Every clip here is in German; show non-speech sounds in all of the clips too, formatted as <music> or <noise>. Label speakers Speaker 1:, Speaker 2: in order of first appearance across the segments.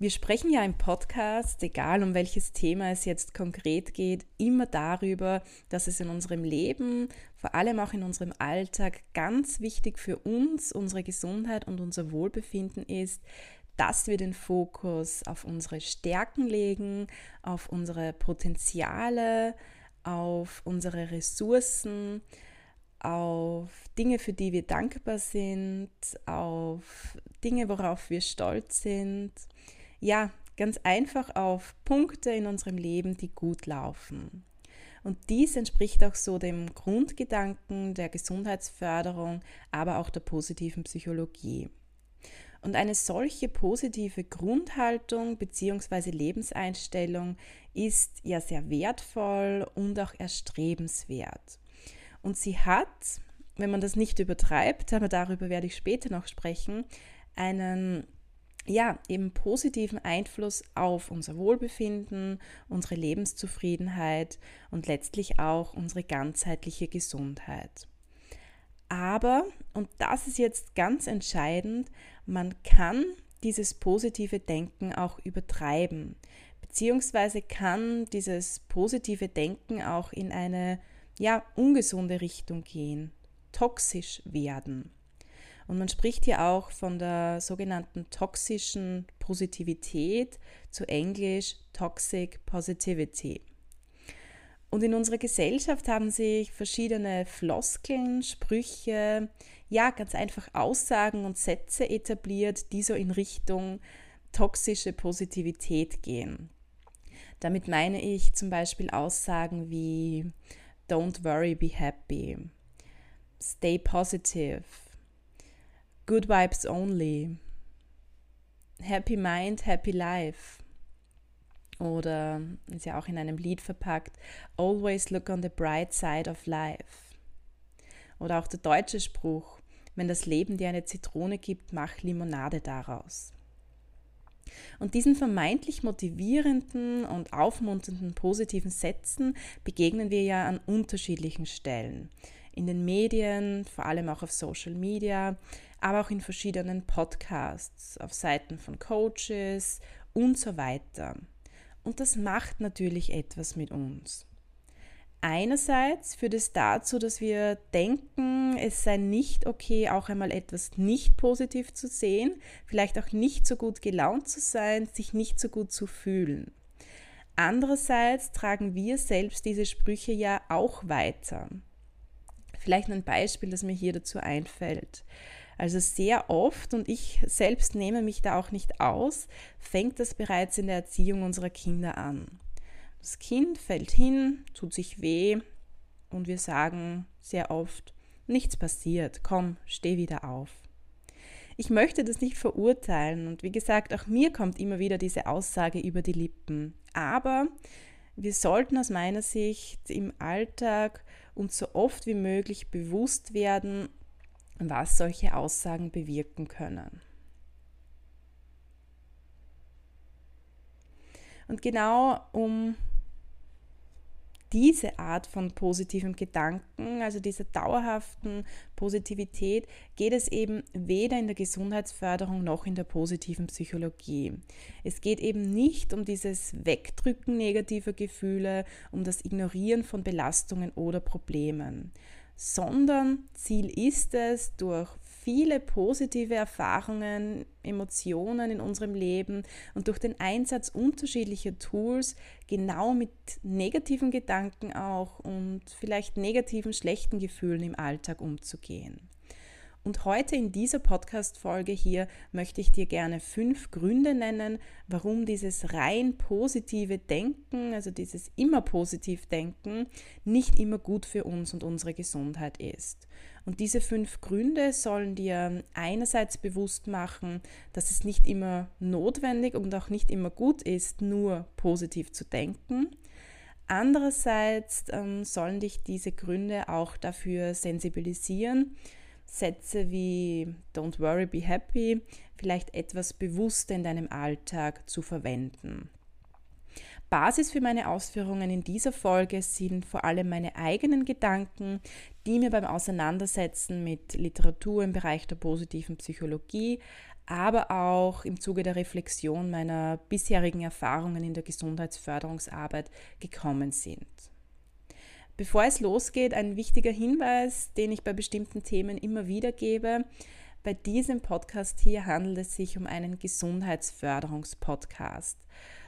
Speaker 1: Wir sprechen ja im Podcast, egal um welches Thema es jetzt konkret geht, immer darüber, dass es in unserem Leben, vor allem auch in unserem Alltag, ganz wichtig für uns, unsere Gesundheit und unser Wohlbefinden ist, dass wir den Fokus auf unsere Stärken legen, auf unsere Potenziale, auf unsere Ressourcen, auf Dinge, für die wir dankbar sind, auf Dinge, worauf wir stolz sind ja, ganz einfach auf Punkte in unserem Leben, die gut laufen. Und dies entspricht auch so dem Grundgedanken der Gesundheitsförderung, aber auch der positiven Psychologie. Und eine solche positive Grundhaltung bzw. Lebenseinstellung ist ja sehr wertvoll und auch erstrebenswert. Und sie hat, wenn man das nicht übertreibt, aber darüber werde ich später noch sprechen, einen ja, eben positiven Einfluss auf unser Wohlbefinden, unsere Lebenszufriedenheit und letztlich auch unsere ganzheitliche Gesundheit. Aber, und das ist jetzt ganz entscheidend, man kann dieses positive Denken auch übertreiben, beziehungsweise kann dieses positive Denken auch in eine ja, ungesunde Richtung gehen, toxisch werden. Und man spricht hier auch von der sogenannten toxischen Positivität, zu Englisch Toxic Positivity. Und in unserer Gesellschaft haben sich verschiedene Floskeln, Sprüche, ja, ganz einfach Aussagen und Sätze etabliert, die so in Richtung toxische Positivität gehen. Damit meine ich zum Beispiel Aussagen wie Don't worry, be happy, Stay positive, Good Vibes Only, Happy Mind, Happy Life. Oder ist ja auch in einem Lied verpackt, Always look on the bright side of life. Oder auch der deutsche Spruch, wenn das Leben dir eine Zitrone gibt, mach Limonade daraus. Und diesen vermeintlich motivierenden und aufmunternden positiven Sätzen begegnen wir ja an unterschiedlichen Stellen. In den Medien, vor allem auch auf Social Media, aber auch in verschiedenen Podcasts, auf Seiten von Coaches und so weiter. Und das macht natürlich etwas mit uns. Einerseits führt es dazu, dass wir denken, es sei nicht okay, auch einmal etwas nicht positiv zu sehen, vielleicht auch nicht so gut gelaunt zu sein, sich nicht so gut zu fühlen. Andererseits tragen wir selbst diese Sprüche ja auch weiter. Vielleicht ein Beispiel, das mir hier dazu einfällt. Also sehr oft, und ich selbst nehme mich da auch nicht aus, fängt das bereits in der Erziehung unserer Kinder an. Das Kind fällt hin, tut sich weh und wir sagen sehr oft, nichts passiert, komm, steh wieder auf. Ich möchte das nicht verurteilen und wie gesagt, auch mir kommt immer wieder diese Aussage über die Lippen. Aber wir sollten aus meiner Sicht im Alltag uns so oft wie möglich bewusst werden, was solche Aussagen bewirken können. Und genau um diese Art von positivem Gedanken, also dieser dauerhaften Positivität, geht es eben weder in der Gesundheitsförderung noch in der positiven Psychologie. Es geht eben nicht um dieses Wegdrücken negativer Gefühle, um das Ignorieren von Belastungen oder Problemen, sondern Ziel ist es, durch viele positive Erfahrungen, Emotionen in unserem Leben und durch den Einsatz unterschiedlicher Tools genau mit negativen Gedanken auch und vielleicht negativen, schlechten Gefühlen im Alltag umzugehen. Und heute in dieser Podcast-Folge hier möchte ich dir gerne fünf Gründe nennen, warum dieses rein positive Denken, also dieses immer positiv Denken, nicht immer gut für uns und unsere Gesundheit ist. Und diese fünf Gründe sollen dir einerseits bewusst machen, dass es nicht immer notwendig und auch nicht immer gut ist, nur positiv zu denken. Andererseits ähm, sollen dich diese Gründe auch dafür sensibilisieren, Sätze wie Don't worry, be happy vielleicht etwas bewusster in deinem Alltag zu verwenden. Basis für meine Ausführungen in dieser Folge sind vor allem meine eigenen Gedanken, die mir beim Auseinandersetzen mit Literatur im Bereich der positiven Psychologie, aber auch im Zuge der Reflexion meiner bisherigen Erfahrungen in der Gesundheitsförderungsarbeit gekommen sind. Bevor es losgeht, ein wichtiger Hinweis, den ich bei bestimmten Themen immer wieder gebe. Bei diesem Podcast hier handelt es sich um einen Gesundheitsförderungspodcast.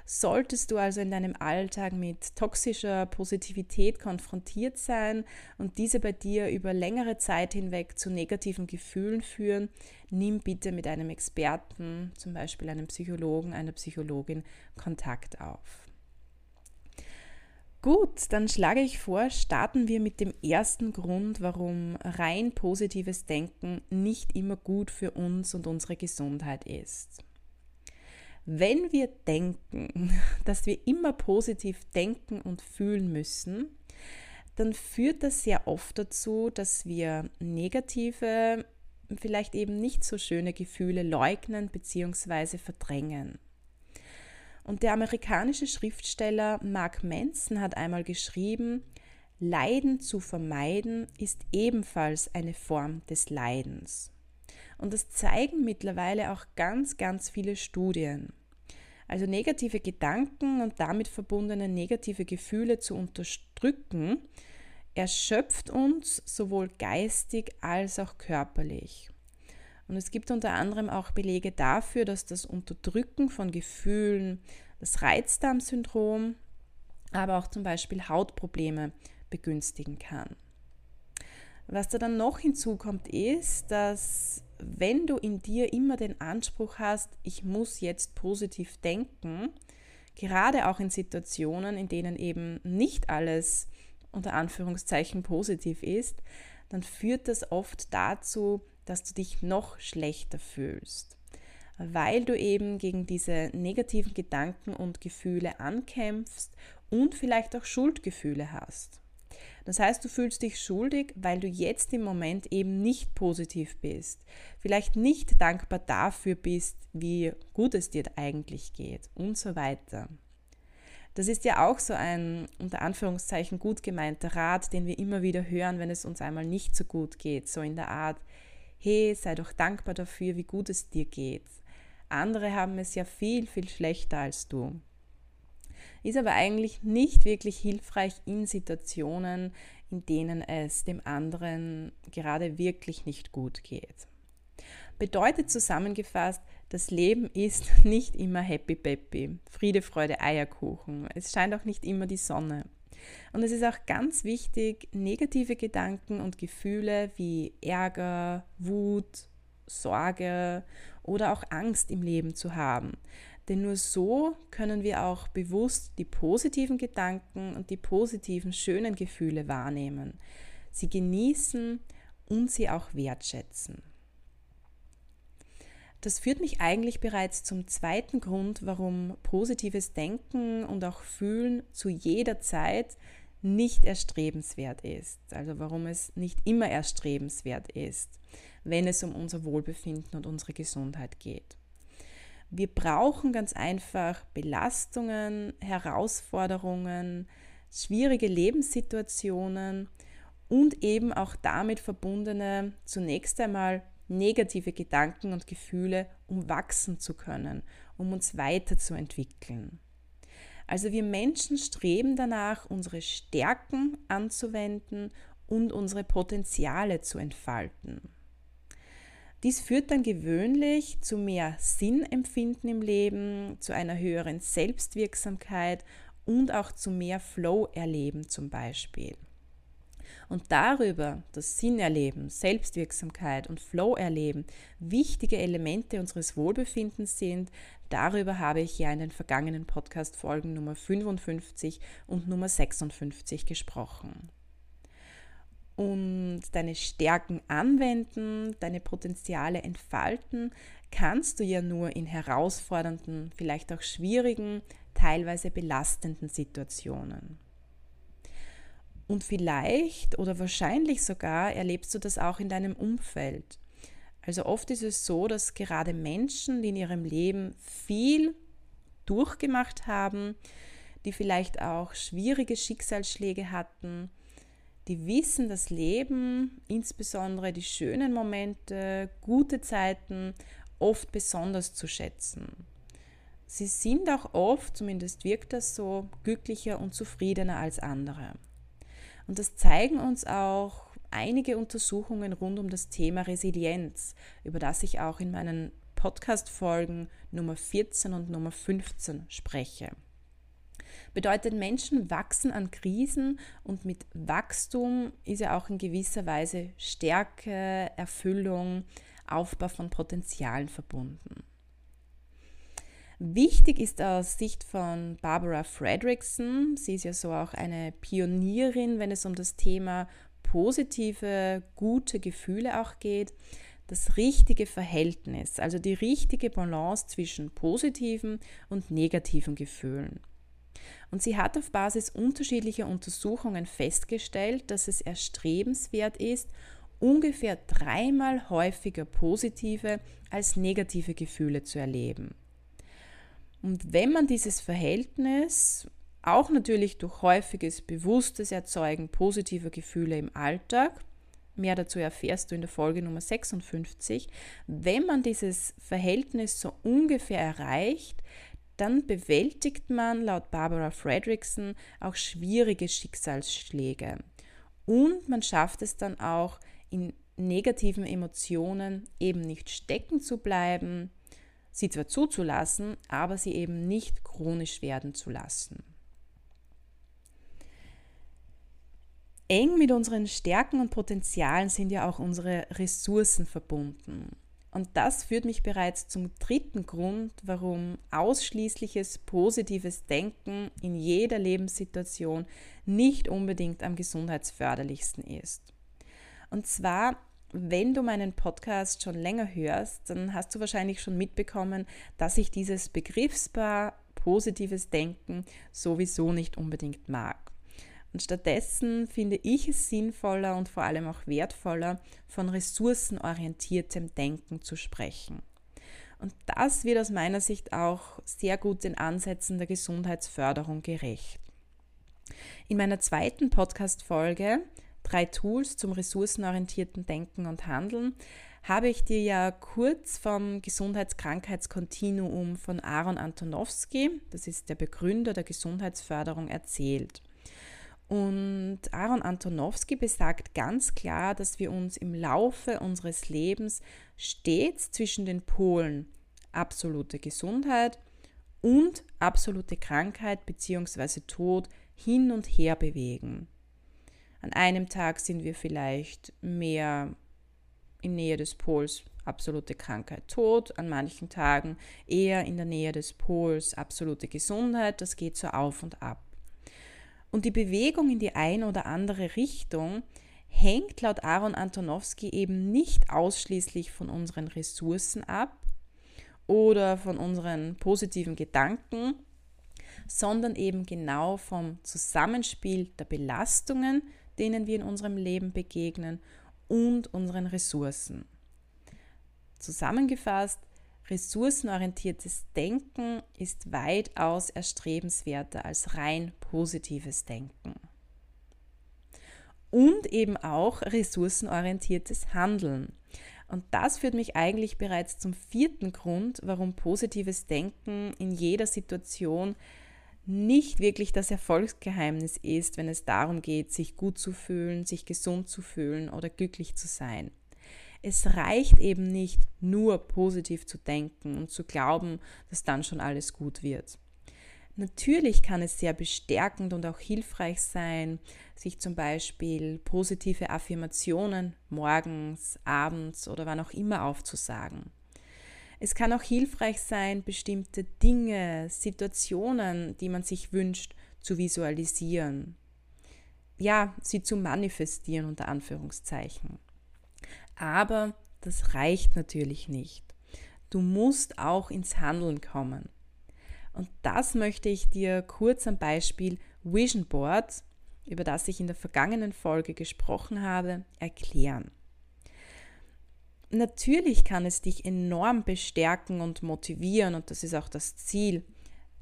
Speaker 1: Solltest du also in deinem Alltag mit toxischer Positivität konfrontiert sein und diese bei dir über längere Zeit hinweg zu negativen Gefühlen führen, nimm bitte mit einem Experten, zum Beispiel einem Psychologen, einer Psychologin, Kontakt auf. Gut, dann schlage ich vor, starten wir mit dem ersten Grund, warum rein positives Denken nicht immer gut für uns und unsere Gesundheit ist. Wenn wir denken, <laughs> dass wir immer positiv denken und fühlen müssen, dann führt das sehr oft dazu, dass wir negative, vielleicht eben nicht so schöne Gefühle leugnen bzw. verdrängen. Und der amerikanische Schriftsteller Mark Manson hat einmal geschrieben, Leiden zu vermeiden ist ebenfalls eine Form des Leidens. Und das zeigen mittlerweile auch ganz, ganz viele Studien. Also negative Gedanken und damit verbundene negative Gefühle zu unterdrücken, erschöpft uns sowohl geistig als auch körperlich. Und es gibt unter anderem auch Belege dafür, dass das Unterdrücken von Gefühlen, das Reizdarmsyndrom, aber auch zum Beispiel Hautprobleme begünstigen kann. Was da dann noch hinzukommt, ist, dass wenn du in dir immer den Anspruch hast, ich muss jetzt positiv denken, gerade auch in Situationen, in denen eben nicht alles unter Anführungszeichen positiv ist, dann führt das oft dazu, dass du dich noch schlechter fühlst, weil du eben gegen diese negativen Gedanken und Gefühle ankämpfst und vielleicht auch Schuldgefühle hast. Das heißt, du fühlst dich schuldig, weil du jetzt im Moment eben nicht positiv bist, vielleicht nicht dankbar dafür bist, wie gut es dir eigentlich geht und so weiter. Das ist ja auch so ein unter Anführungszeichen gut gemeinter Rat, den wir immer wieder hören, wenn es uns einmal nicht so gut geht, so in der Art, hey, sei doch dankbar dafür, wie gut es dir geht. Andere haben es ja viel, viel schlechter als du. Ist aber eigentlich nicht wirklich hilfreich in Situationen, in denen es dem anderen gerade wirklich nicht gut geht. Bedeutet zusammengefasst, das Leben ist <laughs> nicht immer happy peppy, Friede, Freude, Eierkuchen. Es scheint auch nicht immer die Sonne. Und es ist auch ganz wichtig, negative Gedanken und Gefühle wie Ärger, Wut, Sorge oder auch Angst im Leben zu haben. Denn nur so können wir auch bewusst die positiven Gedanken und die positiven, schönen Gefühle wahrnehmen, sie genießen und sie auch wertschätzen. Das führt mich eigentlich bereits zum zweiten Grund, warum positives Denken und auch Fühlen zu jeder Zeit nicht erstrebenswert ist. Also warum es nicht immer erstrebenswert ist, wenn es um unser Wohlbefinden und unsere Gesundheit geht. Wir brauchen ganz einfach Belastungen, Herausforderungen, schwierige Lebenssituationen und eben auch damit verbundene zunächst einmal negative Gedanken und Gefühle, um wachsen zu können, um uns weiterzuentwickeln. Also wir Menschen streben danach, unsere Stärken anzuwenden und unsere Potenziale zu entfalten. Dies führt dann gewöhnlich zu mehr Sinnempfinden im Leben, zu einer höheren Selbstwirksamkeit und auch zu mehr Flow-Erleben zum Beispiel. Und darüber, das Sinnerleben, Selbstwirksamkeit und Flow-Erleben wichtige Elemente unseres Wohlbefindens sind, darüber habe ich ja in den vergangenen Podcast-Folgen Nummer 55 und Nummer 56 gesprochen und deine Stärken anwenden, deine Potenziale entfalten, kannst du ja nur in herausfordernden, vielleicht auch schwierigen, teilweise belastenden Situationen. Und vielleicht oder wahrscheinlich sogar erlebst du das auch in deinem Umfeld. Also oft ist es so, dass gerade Menschen, die in ihrem Leben viel durchgemacht haben, die vielleicht auch schwierige Schicksalsschläge hatten, die wissen das Leben, insbesondere die schönen Momente, gute Zeiten, oft besonders zu schätzen. Sie sind auch oft, zumindest wirkt das so, glücklicher und zufriedener als andere. Und das zeigen uns auch einige Untersuchungen rund um das Thema Resilienz, über das ich auch in meinen Podcast-Folgen Nummer 14 und Nummer 15 spreche bedeutet, Menschen wachsen an Krisen und mit Wachstum ist ja auch in gewisser Weise Stärke, Erfüllung, Aufbau von Potenzialen verbunden. Wichtig ist aus Sicht von Barbara Fredrickson, sie ist ja so auch eine Pionierin, wenn es um das Thema positive, gute Gefühle auch geht, das richtige Verhältnis, also die richtige Balance zwischen positiven und negativen Gefühlen. Und sie hat auf Basis unterschiedlicher Untersuchungen festgestellt, dass es erstrebenswert ist, ungefähr dreimal häufiger positive als negative Gefühle zu erleben. Und wenn man dieses Verhältnis auch natürlich durch häufiges bewusstes Erzeugen positiver Gefühle im Alltag, mehr dazu erfährst du in der Folge Nummer 56, wenn man dieses Verhältnis so ungefähr erreicht, dann bewältigt man laut Barbara Fredrickson auch schwierige Schicksalsschläge. Und man schafft es dann auch, in negativen Emotionen eben nicht stecken zu bleiben, sie zwar zuzulassen, aber sie eben nicht chronisch werden zu lassen. Eng mit unseren Stärken und Potenzialen sind ja auch unsere Ressourcen verbunden. Und das führt mich bereits zum dritten Grund, warum ausschließliches positives Denken in jeder Lebenssituation nicht unbedingt am gesundheitsförderlichsten ist. Und zwar, wenn du meinen Podcast schon länger hörst, dann hast du wahrscheinlich schon mitbekommen, dass ich dieses Begriffspaar positives Denken sowieso nicht unbedingt mag. Und stattdessen finde ich es sinnvoller und vor allem auch wertvoller, von ressourcenorientiertem Denken zu sprechen. Und das wird aus meiner Sicht auch sehr gut den Ansätzen der Gesundheitsförderung gerecht. In meiner zweiten Podcast-Folge, drei Tools zum ressourcenorientierten Denken und Handeln, habe ich dir ja kurz vom Gesundheitskrankheitskontinuum von Aaron Antonowski, das ist der Begründer der Gesundheitsförderung, erzählt. Und Aaron Antonowski besagt ganz klar, dass wir uns im Laufe unseres Lebens stets zwischen den Polen absolute Gesundheit und absolute Krankheit bzw. Tod hin und her bewegen. An einem Tag sind wir vielleicht mehr in Nähe des Pols absolute Krankheit, Tod, an manchen Tagen eher in der Nähe des Pols absolute Gesundheit, das geht so auf und ab. Und die Bewegung in die eine oder andere Richtung hängt laut Aaron Antonowski eben nicht ausschließlich von unseren Ressourcen ab oder von unseren positiven Gedanken, sondern eben genau vom Zusammenspiel der Belastungen, denen wir in unserem Leben begegnen und unseren Ressourcen. Zusammengefasst, Ressourcenorientiertes Denken ist weitaus erstrebenswerter als rein positives Denken. Und eben auch ressourcenorientiertes Handeln. Und das führt mich eigentlich bereits zum vierten Grund, warum positives Denken in jeder Situation nicht wirklich das Erfolgsgeheimnis ist, wenn es darum geht, sich gut zu fühlen, sich gesund zu fühlen oder glücklich zu sein. Es reicht eben nicht nur positiv zu denken und zu glauben, dass dann schon alles gut wird. Natürlich kann es sehr bestärkend und auch hilfreich sein, sich zum Beispiel positive Affirmationen morgens, abends oder wann auch immer aufzusagen. Es kann auch hilfreich sein, bestimmte Dinge, Situationen, die man sich wünscht, zu visualisieren. Ja, sie zu manifestieren unter Anführungszeichen. Aber das reicht natürlich nicht. Du musst auch ins Handeln kommen. Und das möchte ich dir kurz am Beispiel Vision Board, über das ich in der vergangenen Folge gesprochen habe, erklären. Natürlich kann es dich enorm bestärken und motivieren und das ist auch das Ziel,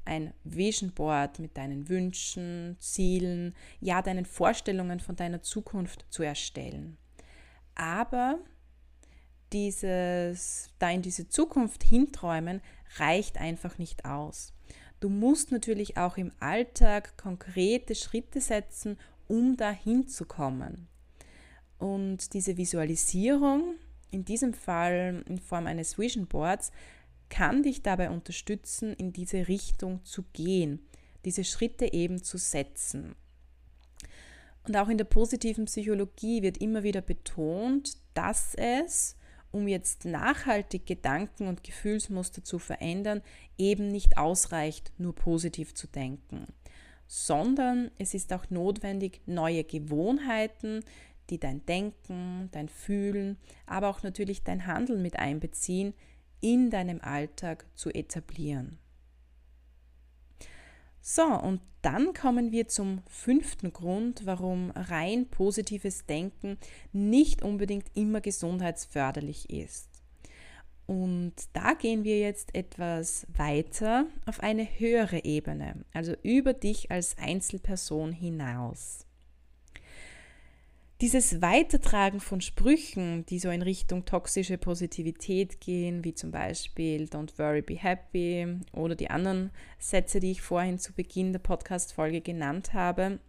Speaker 1: ein Vision Board mit deinen Wünschen, Zielen, ja deinen Vorstellungen von deiner Zukunft zu erstellen. Aber dieses, da in diese Zukunft hinträumen, reicht einfach nicht aus. Du musst natürlich auch im Alltag konkrete Schritte setzen, um dahin zu kommen. Und diese Visualisierung, in diesem Fall in Form eines Vision Boards, kann dich dabei unterstützen, in diese Richtung zu gehen, diese Schritte eben zu setzen. Und auch in der positiven Psychologie wird immer wieder betont, dass es um jetzt nachhaltig Gedanken und Gefühlsmuster zu verändern, eben nicht ausreicht, nur positiv zu denken, sondern es ist auch notwendig, neue Gewohnheiten, die dein Denken, dein Fühlen, aber auch natürlich dein Handeln mit einbeziehen, in deinem Alltag zu etablieren. So, und dann kommen wir zum fünften Grund, warum rein positives Denken nicht unbedingt immer gesundheitsförderlich ist. Und da gehen wir jetzt etwas weiter auf eine höhere Ebene, also über dich als Einzelperson hinaus. Dieses Weitertragen von Sprüchen, die so in Richtung toxische Positivität gehen, wie zum Beispiel Don't worry, be happy oder die anderen Sätze, die ich vorhin zu Beginn der Podcast-Folge genannt habe,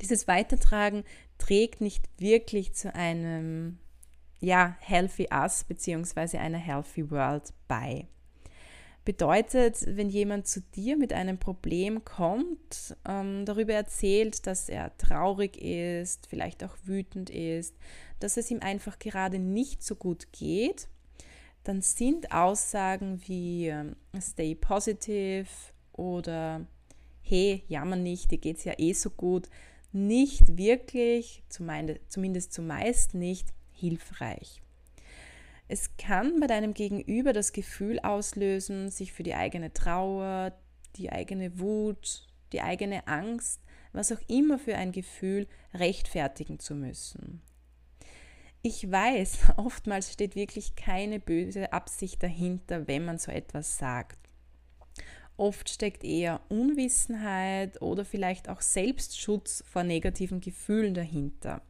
Speaker 1: dieses Weitertragen trägt nicht wirklich zu einem ja, healthy us bzw. einer healthy world bei. Bedeutet, wenn jemand zu dir mit einem Problem kommt, ähm, darüber erzählt, dass er traurig ist, vielleicht auch wütend ist, dass es ihm einfach gerade nicht so gut geht, dann sind Aussagen wie ähm, stay positive oder hey, jammer nicht, dir geht es ja eh so gut, nicht wirklich, zumindest zumeist nicht, hilfreich. Es kann bei deinem Gegenüber das Gefühl auslösen, sich für die eigene Trauer, die eigene Wut, die eigene Angst, was auch immer für ein Gefühl rechtfertigen zu müssen. Ich weiß, <laughs> oftmals steht wirklich keine böse Absicht dahinter, wenn man so etwas sagt. Oft steckt eher Unwissenheit oder vielleicht auch Selbstschutz vor negativen Gefühlen dahinter.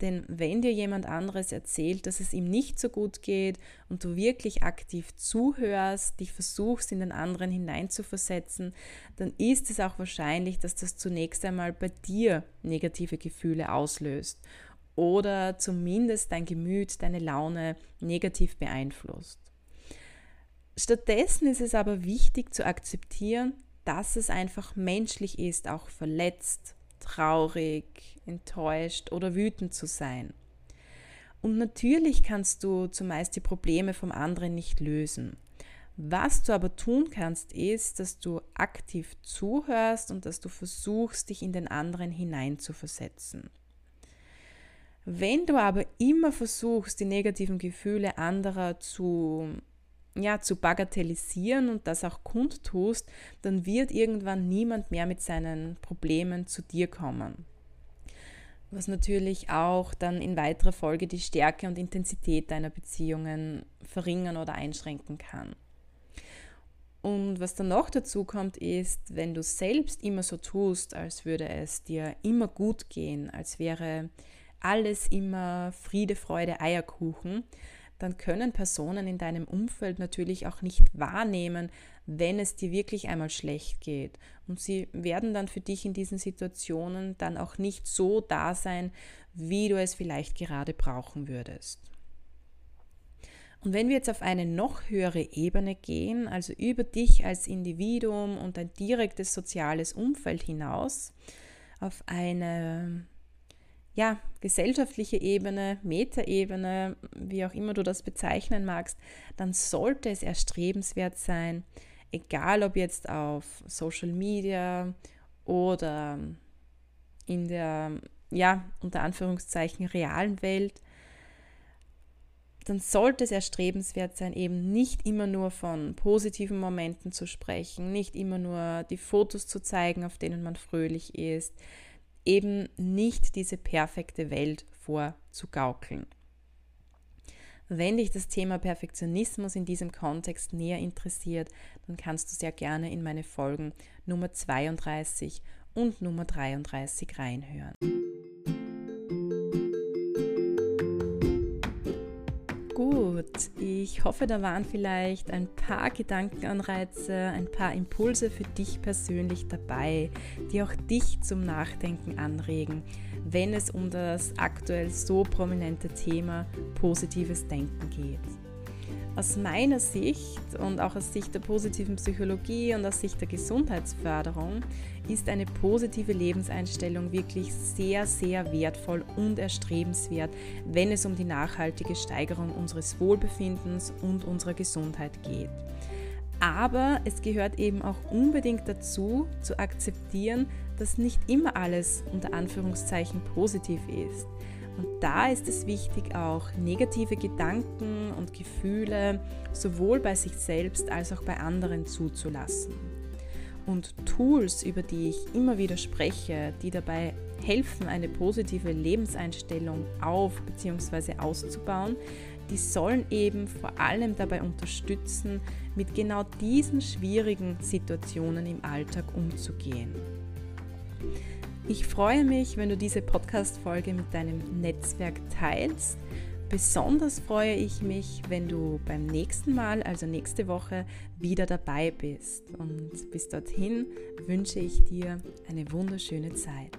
Speaker 1: Denn wenn dir jemand anderes erzählt, dass es ihm nicht so gut geht und du wirklich aktiv zuhörst, dich versuchst, in den anderen hineinzuversetzen, dann ist es auch wahrscheinlich, dass das zunächst einmal bei dir negative Gefühle auslöst oder zumindest dein Gemüt, deine Laune negativ beeinflusst. Stattdessen ist es aber wichtig zu akzeptieren, dass es einfach menschlich ist, auch verletzt, traurig, enttäuscht oder wütend zu sein. Und natürlich kannst du zumeist die Probleme vom anderen nicht lösen. Was du aber tun kannst, ist, dass du aktiv zuhörst und dass du versuchst, dich in den anderen hineinzuversetzen. Wenn du aber immer versuchst, die negativen Gefühle anderer zu ja, zu bagatellisieren und das auch kundtust, dann wird irgendwann niemand mehr mit seinen Problemen zu dir kommen. Was natürlich auch dann in weiterer Folge die Stärke und Intensität deiner Beziehungen verringern oder einschränken kann. Und was dann noch dazu kommt, ist, wenn du selbst immer so tust, als würde es dir immer gut gehen, als wäre alles immer Friede, Freude, Eierkuchen, dann können Personen in deinem Umfeld natürlich auch nicht wahrnehmen, wenn es dir wirklich einmal schlecht geht. Und sie werden dann für dich in diesen Situationen dann auch nicht so da sein, wie du es vielleicht gerade brauchen würdest. Und wenn wir jetzt auf eine noch höhere Ebene gehen, also über dich als Individuum und ein direktes soziales Umfeld hinaus, auf eine ja, gesellschaftliche Ebene, Metaebene, wie auch immer du das bezeichnen magst, dann sollte es erstrebenswert sein, egal ob jetzt auf Social Media oder in der, ja, unter Anführungszeichen realen Welt, dann sollte es erstrebenswert sein, eben nicht immer nur von positiven Momenten zu sprechen, nicht immer nur die Fotos zu zeigen, auf denen man fröhlich ist, eben nicht diese perfekte Welt vorzugaukeln. Wenn dich das Thema Perfektionismus in diesem Kontext näher interessiert, dann kannst du sehr gerne in meine Folgen Nummer 32 und Nummer 33 reinhören. Gut, ich hoffe, da waren vielleicht ein paar Gedankenanreize, ein paar Impulse für dich persönlich dabei, die auch dich zum Nachdenken anregen, wenn es um das aktuell so prominente Thema positives Denken geht. Aus meiner Sicht und auch aus Sicht der positiven Psychologie und aus Sicht der Gesundheitsförderung ist eine positive Lebenseinstellung wirklich sehr, sehr wertvoll und erstrebenswert, wenn es um die nachhaltige Steigerung unseres Wohlbefindens und unserer Gesundheit geht. Aber es gehört eben auch unbedingt dazu, zu akzeptieren, dass nicht immer alles unter Anführungszeichen positiv ist. Und da ist es wichtig, auch negative Gedanken und Gefühle sowohl bei sich selbst als auch bei anderen zuzulassen. Und Tools, über die ich immer wieder spreche, die dabei helfen, eine positive Lebenseinstellung auf bzw. auszubauen, die sollen eben vor allem dabei unterstützen, mit genau diesen schwierigen Situationen im Alltag umzugehen. Ich freue mich, wenn du diese Podcast-Folge mit deinem Netzwerk teilst. Besonders freue ich mich, wenn du beim nächsten Mal, also nächste Woche, wieder dabei bist. Und bis dorthin wünsche ich dir eine wunderschöne Zeit.